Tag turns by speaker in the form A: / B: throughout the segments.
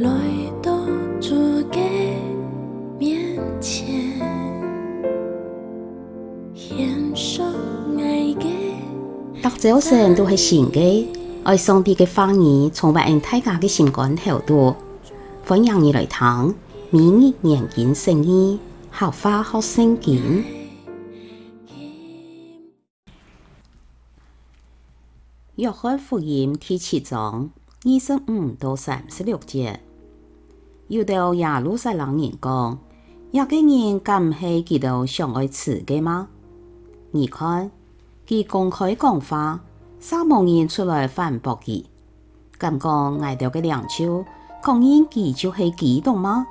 A: 来到主给面前，献上爱嘅。特首雖然都係善嘅，愛上帝嘅話語從別人睇家嘅情感厚度，歡迎你來聽，每日研經聖意，合法學聖經。
B: 約翰福音第七章二十五到三十六節。有到亚鲁塞朗人讲，亚个人敢唔是几多相爱死的吗？你看，几公开讲话，啥蒙人出来反驳伊？敢讲爱到个两手，狂言几就系激动吗？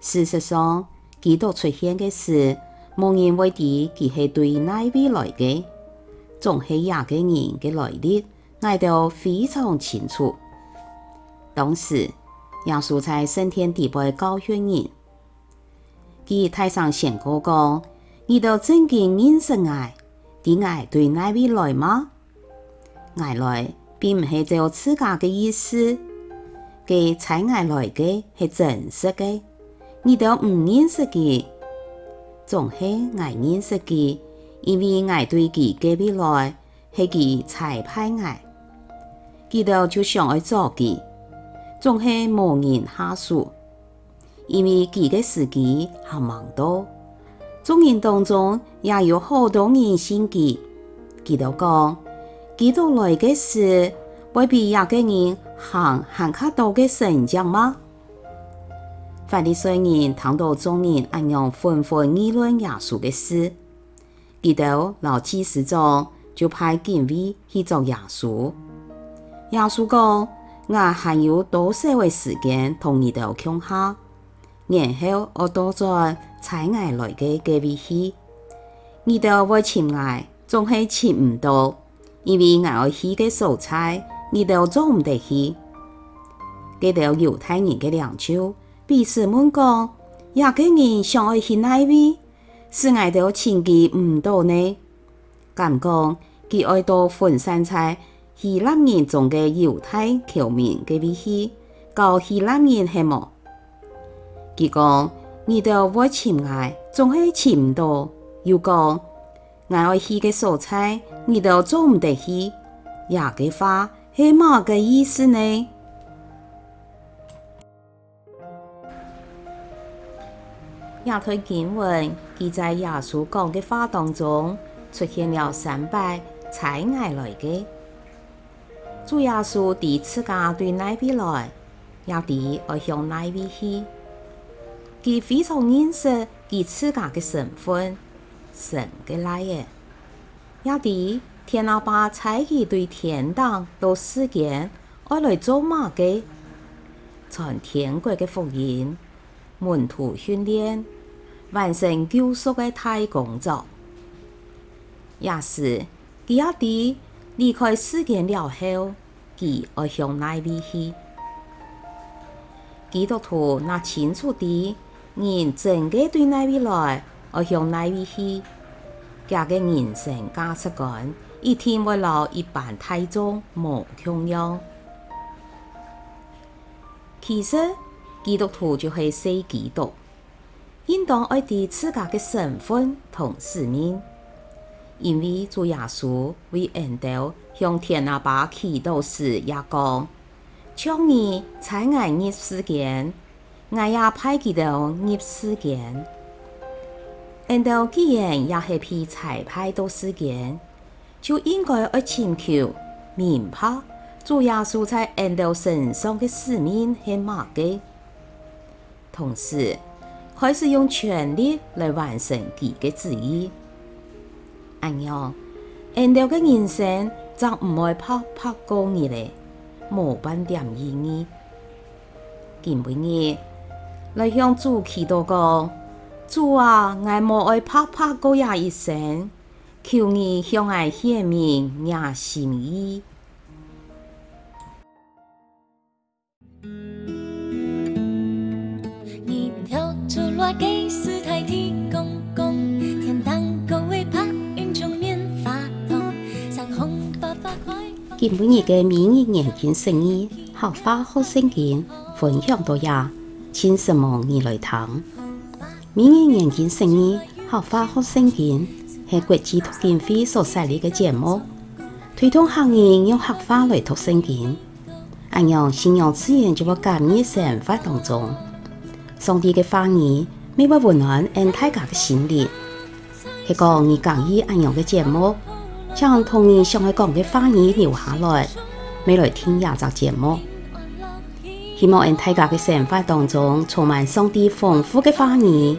B: 事实上，几多出现嘅事，蒙人外敌，几系对哪位来嘅？总系亚个人嘅来历，挨到非常清楚。当时。杨素才，升天地北高悬人。给台上先哥哥，你都真给认识哎？哎，对那位来吗？哎来，并不是在我自家的意思。给才爱来的是真实的。你都唔认识的，总是爱认识的，因为爱对他的未来，是给彩排爱，记得就想来做佢。总是无人下述，因为几个司机还忙多，众人当中也有好多人心急。几道讲，几道来的是未必有个人行行卡多的神将吗？法利赛人谈到众人按样纷纷议论耶稣的事，几道老气十足，就派警卫去找耶稣。耶稣讲。我还有多少的时间同你豆强下，然后我多做菜来的隔壁吃。伊豆为钱来，总是吃唔到，因为我有的个素菜，你都做唔得起。这条犹太人的两手，彼此问讲，犹个人上爱去哪味，是外头钱给唔多呢。敢讲，佢爱到分散菜。希腊人中的犹太侨面嘅維希，教希腊人系乜？佢讲，你到我亲爱，总係亲唔到；又講我愛去嘅蔬菜，你都做唔得希。廿幾花係乜个意思呢？亚推经文记在耶稣讲嘅话当中出现了三百菜芽来嘅。主耶稣对次家对那边来，也弟，二向那边去。他非常认识他自家的身份，神嘅来嘅。也弟，天老板采伊对天堂做事间我来做嘛嘅？传天国的福音，门徒训练，完成救赎的大工作。也是，亚弟。离开世间了后，即而向内边去。基督徒那清楚地人整个对内边来而向内边去，加个人生价值观，一天不老一办太重无重要。其实，基督徒就系信基督，应当爱定自家嘅身份同使命。因为主耶稣为恩道向天阿爸祈祷时，也讲：，去你在埃及事间，我也派祈祷埃时间。”恩道既然也是批裁判都时间，就应该要请求明白，主耶稣在恩道身上的使命是嘛嘅，同时还是用全力来完成第的旨意。安哟，人了个人生，咱唔爱拍拍高二嘞，无半点意义。姐妹儿，来向主祈祷个，主啊，我无爱拍拍高亚一生，求你向我显明亚心意。
A: 听每月嘅《名人眼镜生意合法好升级，分享到呀，请什么你来听？《名人眼镜生意合法好升级，系国际脱险会所设立嘅节目，推动行业用合法来脱生经，安阳信仰资源就会加入生活当中，上帝嘅话语每晚温暖俺大家嘅心灵，系个你讲一安阳嘅节目。将童年相爱港嘅花儿留下来，未来听廿集节目。希望因大家嘅生活当中充满上帝丰富嘅花儿，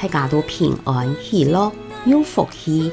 A: 大家都平安、喜乐、有福气。